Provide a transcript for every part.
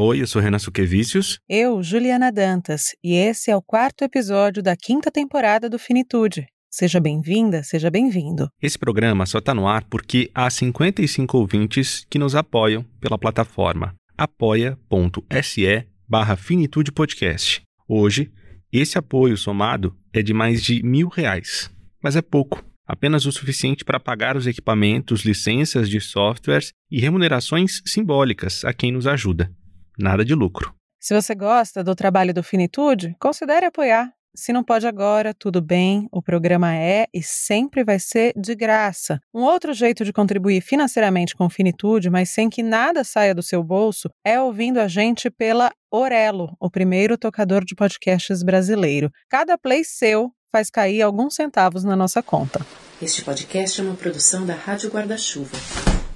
Oi, eu sou Renan Suquevicius. Eu, Juliana Dantas, e esse é o quarto episódio da quinta temporada do Finitude. Seja bem-vinda, seja bem-vindo. Esse programa só está no ar porque há 55 ouvintes que nos apoiam pela plataforma apoia.se barra Finitude Podcast. Hoje, esse apoio somado é de mais de mil reais, mas é pouco apenas o suficiente para pagar os equipamentos, licenças de softwares e remunerações simbólicas a quem nos ajuda. Nada de lucro. Se você gosta do trabalho do Finitude, considere apoiar. Se não pode agora, tudo bem, o programa é e sempre vai ser de graça. Um outro jeito de contribuir financeiramente com o Finitude, mas sem que nada saia do seu bolso, é ouvindo a gente pela Orelo, o primeiro tocador de podcasts brasileiro. Cada play seu faz cair alguns centavos na nossa conta. Este podcast é uma produção da Rádio Guarda-Chuva.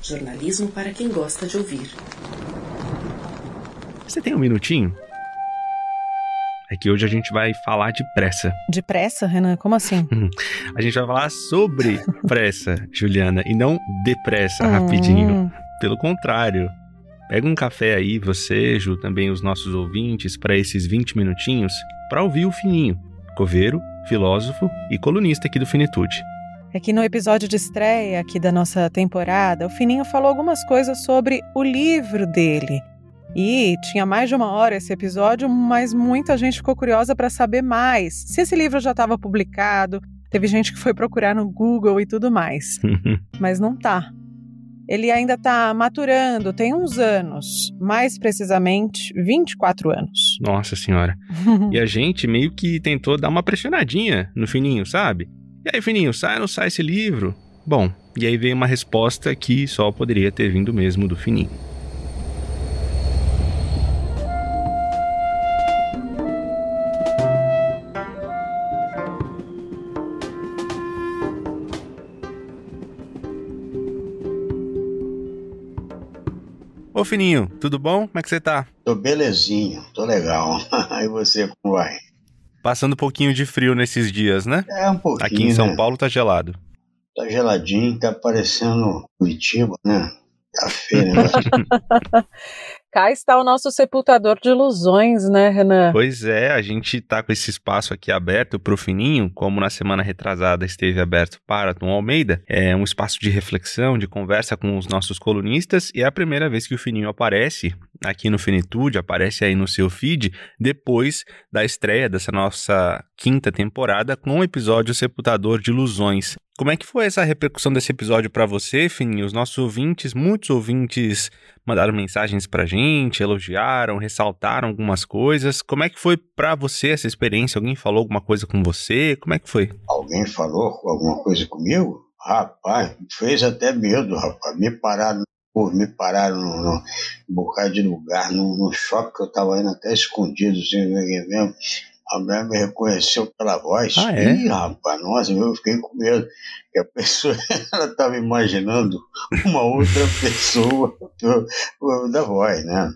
Jornalismo para quem gosta de ouvir. Você tem um minutinho? É que hoje a gente vai falar de pressa. De pressa, Renan? Como assim? a gente vai falar sobre pressa, Juliana, e não depressa, rapidinho. Hum. Pelo contrário. Pega um café aí, você, Ju, também os nossos ouvintes, para esses 20 minutinhos, para ouvir o fininho. Coveiro, filósofo e colunista aqui do Finitude. É que no episódio de estreia aqui da nossa temporada, o Fininho falou algumas coisas sobre o livro dele. E tinha mais de uma hora esse episódio, mas muita gente ficou curiosa para saber mais. Se esse livro já estava publicado, teve gente que foi procurar no Google e tudo mais. mas não tá. Ele ainda está maturando, tem uns anos, mais precisamente 24 anos. Nossa senhora. e a gente meio que tentou dar uma pressionadinha no Fininho, sabe? E aí, Fininho, sai ou não sai esse livro? Bom, e aí veio uma resposta que só poderia ter vindo mesmo do Fininho. Ô Fininho, tudo bom? Como é que você tá? Tô belezinho, tô legal. e você, como vai? Passando um pouquinho de frio nesses dias, né? É, um pouquinho. Aqui em São né? Paulo tá gelado. Tá geladinho, tá parecendo Curitiba, né? Tá feio, né? Cá está o nosso sepultador de ilusões, né, Renan? Pois é, a gente tá com esse espaço aqui aberto pro Fininho, como na semana retrasada esteve aberto para Tom Almeida. É um espaço de reflexão, de conversa com os nossos colunistas, e é a primeira vez que o Fininho aparece aqui no Finitude, aparece aí no seu feed, depois da estreia dessa nossa quinta temporada com o episódio Sepultador de Ilusões. Como é que foi essa repercussão desse episódio para você, Fininho? Os nossos ouvintes, muitos ouvintes mandaram mensagens pra gente, elogiaram, ressaltaram algumas coisas. Como é que foi para você essa experiência? Alguém falou alguma coisa com você? Como é que foi? Alguém falou alguma coisa comigo? Rapaz, fez até medo, rapaz. Me pararam, pô, me pararam num, bocado de lugar, num, num shopping que eu tava indo até escondido, assim, mesmo. A mulher me reconheceu pela voz. Ah, é? Ih, rapaz, nossa, eu fiquei com medo. Que a pessoa, ela estava imaginando uma outra pessoa da voz, né?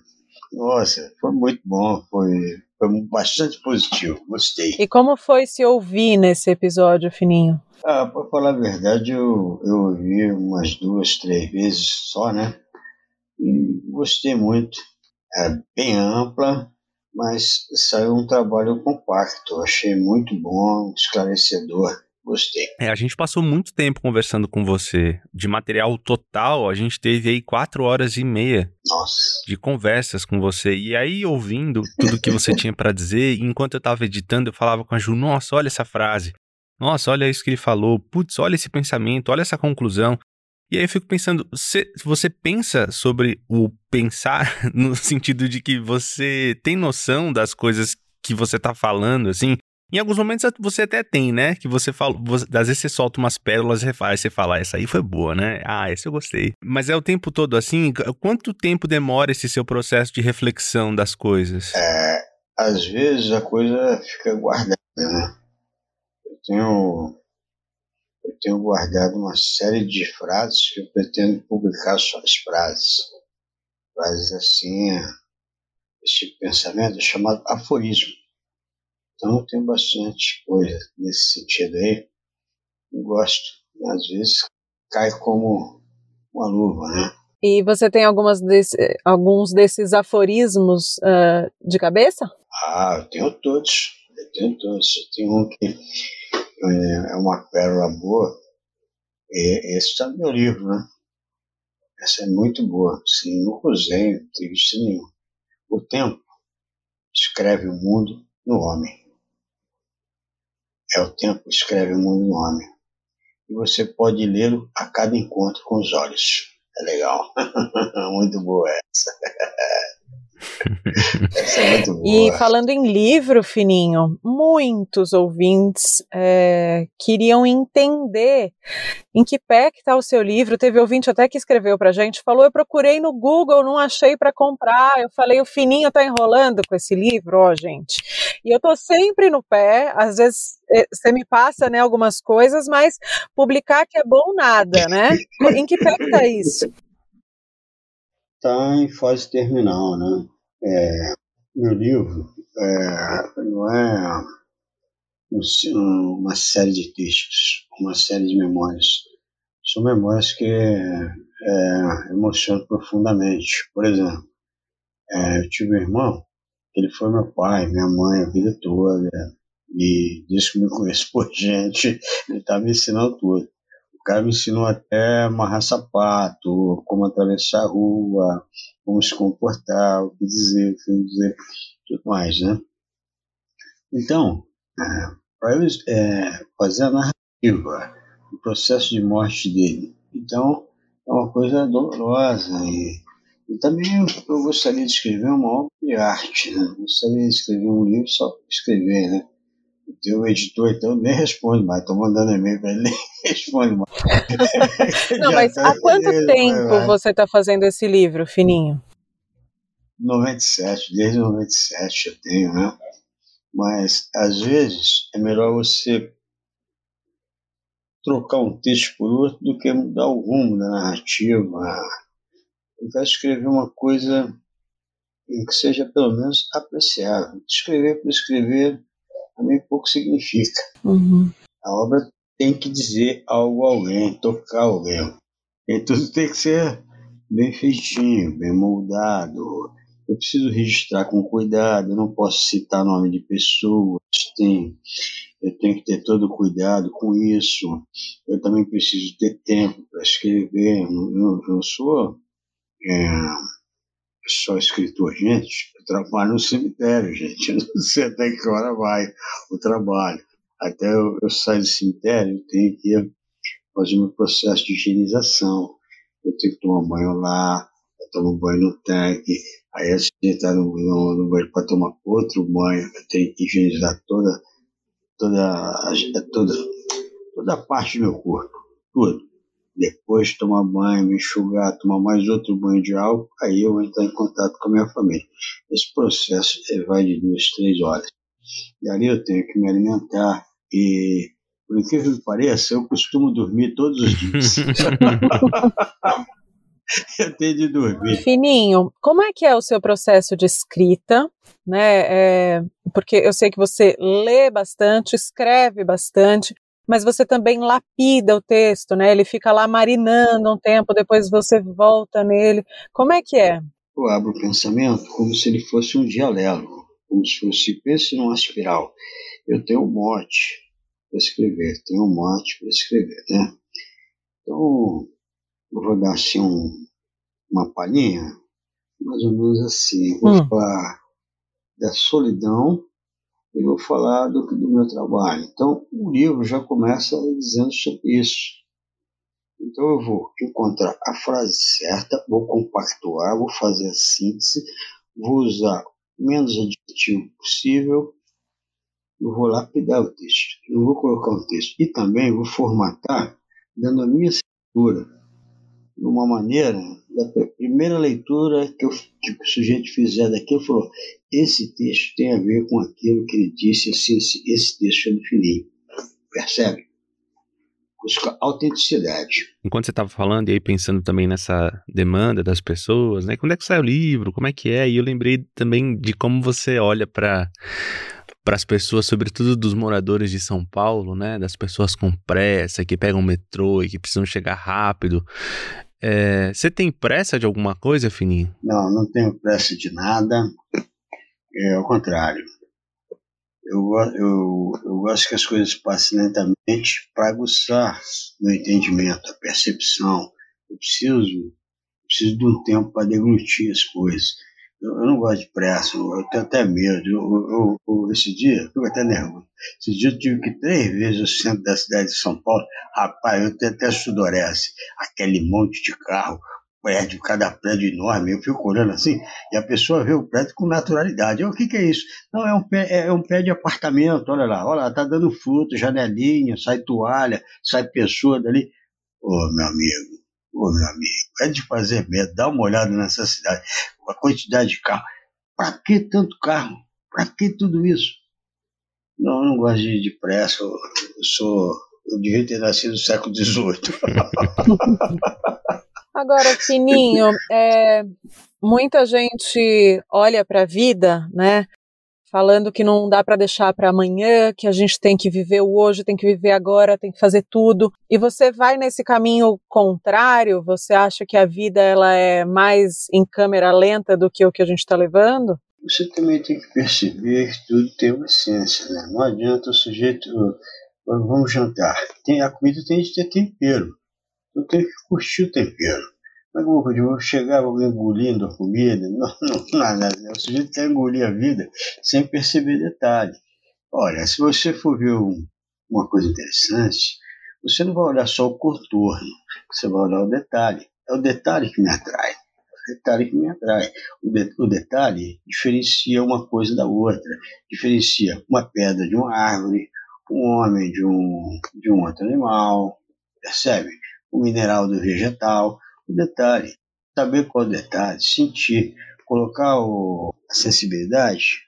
Nossa, foi muito bom, foi, foi bastante positivo, gostei. E como foi se ouvir nesse episódio, Fininho? Ah, para falar a verdade, eu, eu ouvi umas duas, três vezes só, né? E gostei muito. É bem ampla, mas saiu um trabalho compacto. Achei muito bom, esclarecedor. Gostei. É, a gente passou muito tempo conversando com você. De material total, a gente teve aí quatro horas e meia Nossa. de conversas com você. E aí, ouvindo tudo que você tinha para dizer, enquanto eu tava editando, eu falava com a Ju: Nossa, olha essa frase. Nossa, olha isso que ele falou. Putz, olha esse pensamento, olha essa conclusão. E aí eu fico pensando, você, você pensa sobre o pensar no sentido de que você tem noção das coisas que você tá falando, assim? Em alguns momentos você até tem, né? Que você fala, você, às vezes você solta umas pérolas e refaz, você fala, ah, essa aí foi boa, né? Ah, essa eu gostei. Mas é o tempo todo assim? Quanto tempo demora esse seu processo de reflexão das coisas? É, às vezes a coisa fica guardada, né? Eu tenho eu tenho guardado uma série de frases que eu pretendo publicar só as frases. Frases assim, esse pensamento é chamado aforismo. Então eu tenho bastante coisa nesse sentido aí. Eu gosto, às vezes cai como uma luva, né? E você tem algumas desse, alguns desses aforismos uh, de cabeça? Ah, eu tenho todos. Eu tenho todos. Tem um que é, é uma pérola boa. E, esse está no meu livro, né? Essa é muito boa. Sim, nunca usei, não tive nenhum. O tempo escreve o mundo no homem. É o tempo que escreve o mundo no homem. E você pode lê-lo a cada encontro com os olhos. É legal. muito boa essa. E falando em livro, Fininho, muitos ouvintes é, queriam entender em que pé que está o seu livro. Teve ouvinte até que escreveu para gente, falou, eu procurei no Google, não achei para comprar. Eu falei, o Fininho está enrolando com esse livro, ó, gente. E eu tô sempre no pé, às vezes é, você me passa, né, algumas coisas, mas publicar que é bom nada, né? em que pé que tá isso? Está em fase terminal, né? É, meu livro é, não é uma série de textos, uma série de memórias. São memórias que é, emocionam profundamente. Por exemplo, é, eu tive um irmão, ele foi meu pai, minha mãe a vida toda, e desde que me conheço por gente, ele está me ensinando tudo cara me ensinou até amarrar sapato, como atravessar a rua, como se comportar, o que dizer, o que dizer, tudo mais, né? Então, é, para eu é, fazer a narrativa, o processo de morte dele, então é uma coisa dolorosa e, e também eu, eu gostaria de escrever uma obra de arte, né? Eu gostaria de escrever um livro só para escrever, né? O editor, então, nem responde mais. Estou mandando e-mail para ele, nem responde mais. Não, mas tá há quanto ele, tempo vai, vai. você está fazendo esse livro, Fininho? 97, desde 97 eu tenho, né? Mas, às vezes, é melhor você trocar um texto por outro do que mudar o rumo da narrativa. Eu quero escrever uma coisa que seja, pelo menos, apreciável. Escrever por escrever também pouco significa. Uhum. A obra tem que dizer algo a alguém, tocar alguém. E tudo tem que ser bem feitinho, bem moldado. Eu preciso registrar com cuidado, eu não posso citar nome de pessoas, tem, eu tenho que ter todo cuidado com isso. Eu também preciso ter tempo para escrever, eu eu não sou. É, só escritor, gente, eu trabalho no cemitério, gente. Eu não sei até que hora vai o trabalho. Até eu, eu do cemitério, eu tenho que fazer um processo de higienização. Eu tenho que tomar banho lá, eu tomo banho no tanque, aí antes de entrar no, no, no banho para tomar outro banho, eu tenho que higienizar toda, toda, toda, toda a parte do meu corpo, tudo depois tomar banho, me enxugar, tomar mais outro banho de álcool, aí eu vou entrar em contato com a minha família. Esse processo vai de duas, três horas. E ali eu tenho que me alimentar e, por incrível que pareça, eu costumo dormir todos os dias. eu tenho de dormir. Fininho, como é que é o seu processo de escrita? Né? É, porque eu sei que você lê bastante, escreve bastante mas você também lapida o texto, né? Ele fica lá marinando um tempo, depois você volta nele. Como é que é? Eu abro o pensamento como se ele fosse um dialético, como se fosse, pense numa espiral. Eu tenho um mote para escrever, tenho um mote para escrever, né? Então, eu vou dar assim um, uma palhinha, mais ou menos assim. Vou hum. falar da solidão e vou falar do, do meu trabalho. Então, o livro já começa dizendo sobre isso. Então, eu vou encontrar a frase certa, vou compactuar, vou fazer a síntese, vou usar o menos adjetivo possível, eu vou lapidar o texto. Eu vou colocar um texto. E também vou formatar dando a minha escritura de uma maneira da primeira leitura que, eu, que o sujeito fizer daquilo, falou: esse texto tem a ver com aquilo que ele disse, assim, esse, esse texto do Filipe. Percebe? Busca autenticidade. Enquanto você estava falando e aí pensando também nessa demanda das pessoas, né? Quando é que sai o livro? Como é que é? E eu lembrei também de como você olha para para as pessoas, sobretudo dos moradores de São Paulo, né, das pessoas com pressa, que pegam metrô e que precisam chegar rápido. É, você tem pressa de alguma coisa, Fininho? Não, não tenho pressa de nada. É ao contrário. Eu, eu, eu gosto que as coisas passem lentamente para aguçar meu entendimento, a percepção. Eu preciso, preciso de um tempo para deglutir as coisas. Eu, não gosto de pressa, eu tenho até medo. Eu, eu, esse dia, eu fico até nervoso. Esse dia eu tive que três vezes ao centro da cidade de São Paulo. Rapaz, eu tenho até sudorese. Aquele monte de carro, prédio, cada prédio enorme. Eu fico olhando assim e a pessoa vê o prédio com naturalidade. Eu, o que, que é isso? Não, é um, pé, é, é um pé de apartamento. Olha lá, olha lá, tá dando fruto, janelinha, sai toalha, sai pessoa dali. Ô, oh, meu amigo, ô, meu amigo, é de fazer medo. Dá uma olhada nessa cidade, a quantidade de carro. Para que tanto carro? Para que tudo isso? Não, eu não gosto de, de pressa. Eu, eu sou. Eu devia ter nascido no século XVIII. Agora, Fininho, é, muita gente olha para a vida, né? Falando que não dá para deixar para amanhã, que a gente tem que viver o hoje, tem que viver agora, tem que fazer tudo. E você vai nesse caminho contrário? Você acha que a vida ela é mais em câmera lenta do que o que a gente está levando? Você também tem que perceber que tudo tem uma essência, né? Não adianta o sujeito. Vamos jantar. Tem, a comida tem de ter tempero eu tenho que curtir o tempero. Como eu vou chegar engolindo a comida? Não, não, nada. O sujeito quer engolir a vida sem perceber detalhe. Olha, se você for ver um, uma coisa interessante, você não vai olhar só o contorno, você vai olhar o detalhe. É o detalhe que me atrai. É o detalhe que me atrai. O, de, o detalhe diferencia uma coisa da outra. Diferencia uma pedra de uma árvore, um homem de um, de um outro animal. Percebe? o mineral do vegetal, o detalhe, saber qual detalhe, sentir, colocar o, a sensibilidade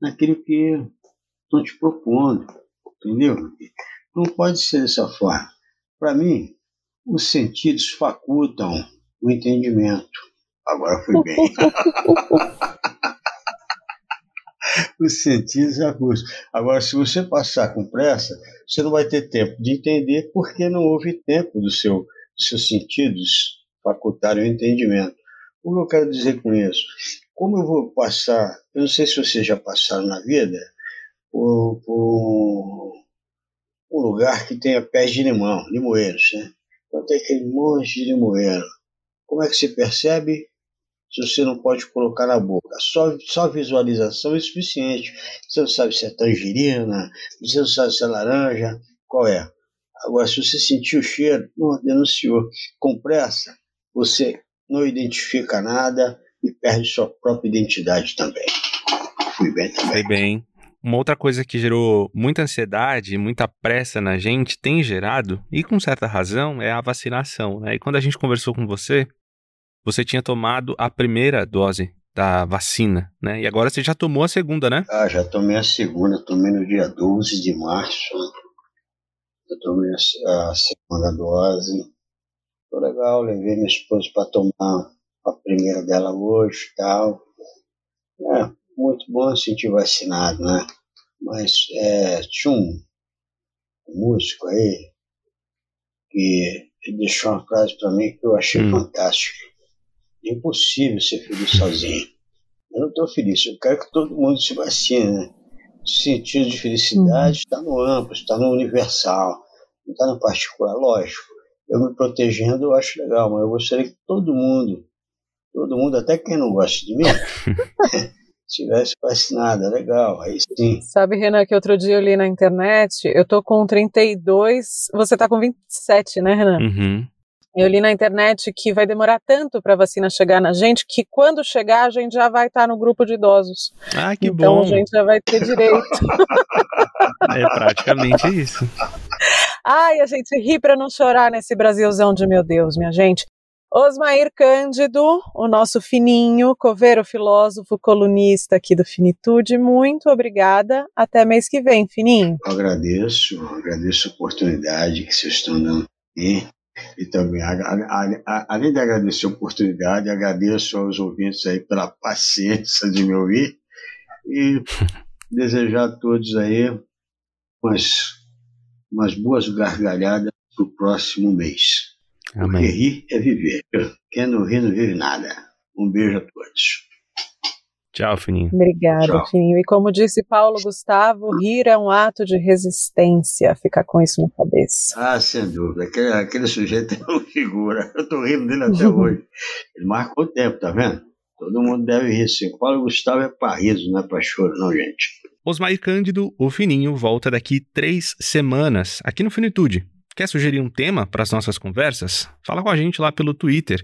naquilo que estão te propondo, entendeu? Não pode ser dessa forma. Para mim, os sentidos facultam o entendimento. Agora foi bem. os sentidos agudos. Agora, se você passar com pressa, você não vai ter tempo de entender porque não houve tempo do seu, seus sentidos facultarem o entendimento. O que eu quero dizer com isso? Como eu vou passar, eu não sei se vocês já passaram na vida, por, por um lugar que tenha pés de limão, limoeiros, né? Então tem aquele monte de limoeiro. Como é que se percebe? se você não pode colocar na boca. Só, só visualização é suficiente. Você não sabe se é tangerina, você não sabe se é laranja, qual é. Agora, se você sentiu o cheiro, não denunciou. Com pressa, você não identifica nada e perde sua própria identidade também. Fui bem também. Foi bem. Uma outra coisa que gerou muita ansiedade, muita pressa na gente, tem gerado, e com certa razão, é a vacinação. Né? E quando a gente conversou com você, você tinha tomado a primeira dose da vacina, né? E agora você já tomou a segunda, né? Ah, já tomei a segunda, tomei no dia 12 de março. Eu tomei a, segunda dose. Foi legal, levei minha esposa para tomar a primeira dela hoje e tal. É, muito bom sentir vacinado, né? Mas é, tinha um músico aí que deixou uma frase para mim que eu achei hum. fantástica é impossível ser feliz sozinho. Eu não estou feliz, eu quero que todo mundo se vacine. Né? O sentido de felicidade está uhum. no amplo, está no universal, não está no particular. Lógico, eu me protegendo eu acho legal, mas eu gostaria que todo mundo, todo mundo, até quem não gosta de mim, tivesse vacinado, é legal, aí sim. Sabe, Renan, que outro dia eu li na internet, eu tô com 32, você tá com 27, né, Renan? Uhum. Eu li na internet que vai demorar tanto para a vacina chegar na gente que quando chegar a gente já vai estar tá no grupo de idosos. Ah, que então, bom. Então a gente já vai ter direito. é praticamente isso. Ai, a gente ri para não chorar nesse Brasilzão de meu Deus, minha gente. Osmair Cândido, o nosso fininho, coveiro filósofo, colunista aqui do Finitude, muito obrigada. Até mês que vem, fininho. Eu agradeço, agradeço a oportunidade que vocês estão dando aqui. E também, a, a, a, além de agradecer a oportunidade, agradeço aos ouvintes aí pela paciência de me ouvir e desejar a todos aí umas, umas boas gargalhadas para o próximo mês. Amém. Porque rir é viver. Quem não ri não vive nada. Um beijo a todos. Tchau, Fininho. Obrigada, Tchau. Fininho. E como disse Paulo Gustavo, rir é um ato de resistência. Fica com isso na cabeça. Ah, sem dúvida. Aquele, aquele sujeito é uma figura. Eu tô rindo dele até hoje. Ele marcou o tempo, tá vendo? Todo mundo deve rir sim. Paulo Gustavo é para riso, não é para choro, não, gente. Osmair Cândido, o Fininho, volta daqui três semanas, aqui no Finitude. Quer sugerir um tema para as nossas conversas? Fala com a gente lá pelo Twitter,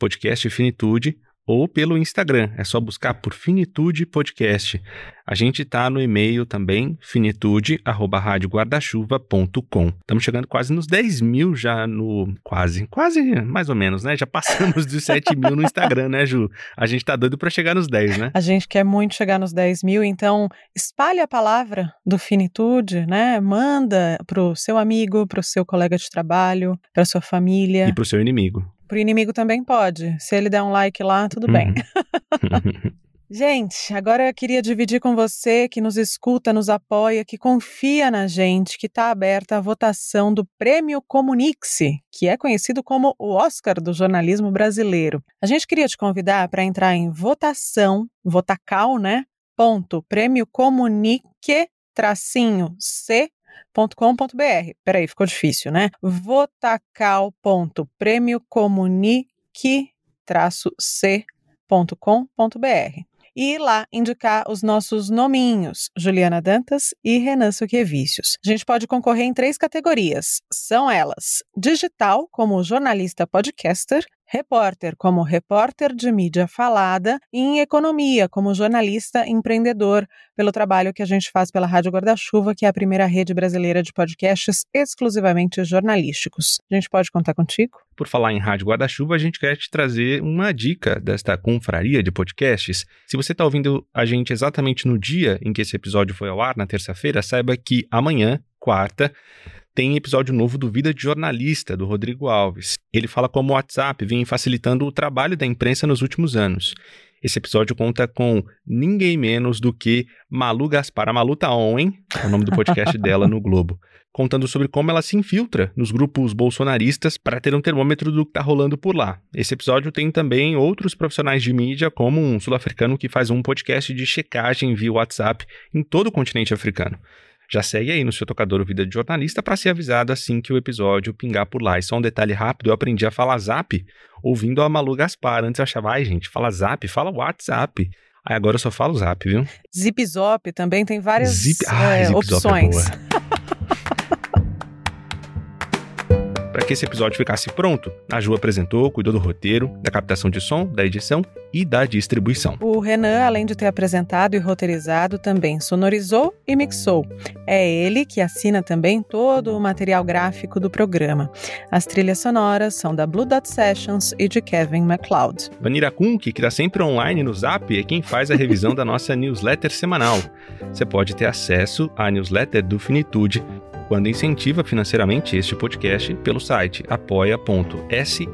podcast Finitude, ou pelo Instagram. É só buscar por Finitude Podcast. A gente está no e-mail também, finitude.radioguardachuva.com. Estamos chegando quase nos 10 mil já no. Quase, quase, mais ou menos, né? Já passamos dos 7 mil no Instagram, né, Ju? A gente tá doido para chegar nos 10, né? A gente quer muito chegar nos 10 mil, então espalhe a palavra do Finitude, né? Manda pro seu amigo, pro seu colega de trabalho, pra sua família. E pro seu inimigo. Pro inimigo também pode. Se ele der um like lá, tudo bem. Uhum. Gente, agora eu queria dividir com você que nos escuta, nos apoia, que confia na gente, que está aberta a votação do Prêmio Comunique-se, que é conhecido como o Oscar do jornalismo brasileiro. A gente queria te convidar para entrar em votação, votacal, né? Ponto, prêmio comunique, tracinho, C, votacal.com.br. Peraí, ficou difícil, né? votacal.premiocomunique-c.com.br e lá indicar os nossos nominhos, Juliana Dantas e Renan Suquevicius. A gente pode concorrer em três categorias. São elas: digital, como jornalista podcaster, repórter como repórter de mídia falada e em economia como jornalista empreendedor, pelo trabalho que a gente faz pela Rádio Guarda-Chuva, que é a primeira rede brasileira de podcasts exclusivamente jornalísticos. A gente pode contar contigo? Por falar em Rádio Guarda-Chuva, a gente quer te trazer uma dica desta confraria de podcasts. Se você está ouvindo a gente exatamente no dia em que esse episódio foi ao ar, na terça-feira, saiba que amanhã, quarta, tem episódio novo do Vida de Jornalista, do Rodrigo Alves. Ele fala como o WhatsApp vem facilitando o trabalho da imprensa nos últimos anos. Esse episódio conta com ninguém menos do que Malu Gaspar. A Malu tá on, hein? É o nome do podcast dela no Globo. Contando sobre como ela se infiltra nos grupos bolsonaristas para ter um termômetro do que tá rolando por lá. Esse episódio tem também outros profissionais de mídia, como um sul-africano que faz um podcast de checagem via WhatsApp em todo o continente africano. Já segue aí no seu tocador Vida de Jornalista para ser avisado assim que o episódio pingar por lá. E só um detalhe rápido, eu aprendi a falar zap ouvindo a Malu Gaspar. Antes eu achava, ai gente, fala zap, fala WhatsApp. Aí agora eu só falo zap, viu? Zip Zop também tem várias Zip... Ah, é, Zip opções. Zop é boa. que esse episódio ficasse pronto, a Ju apresentou, cuidou do roteiro, da captação de som, da edição e da distribuição. O Renan, além de ter apresentado e roteirizado, também sonorizou e mixou. É ele que assina também todo o material gráfico do programa. As trilhas sonoras são da Blue Dot Sessions e de Kevin MacLeod. Vanira Kun, que está sempre online no Zap, é quem faz a revisão da nossa newsletter semanal. Você pode ter acesso à newsletter do Finitude quando incentiva financeiramente este podcast pelo site apoia.se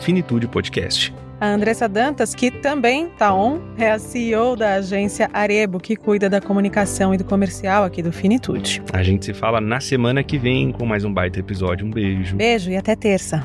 Finitude Podcast. A Andressa Dantas, que também está on, é a CEO da agência Arebo, que cuida da comunicação e do comercial aqui do Finitude. A gente se fala na semana que vem com mais um baita episódio. Um beijo. Beijo e até terça.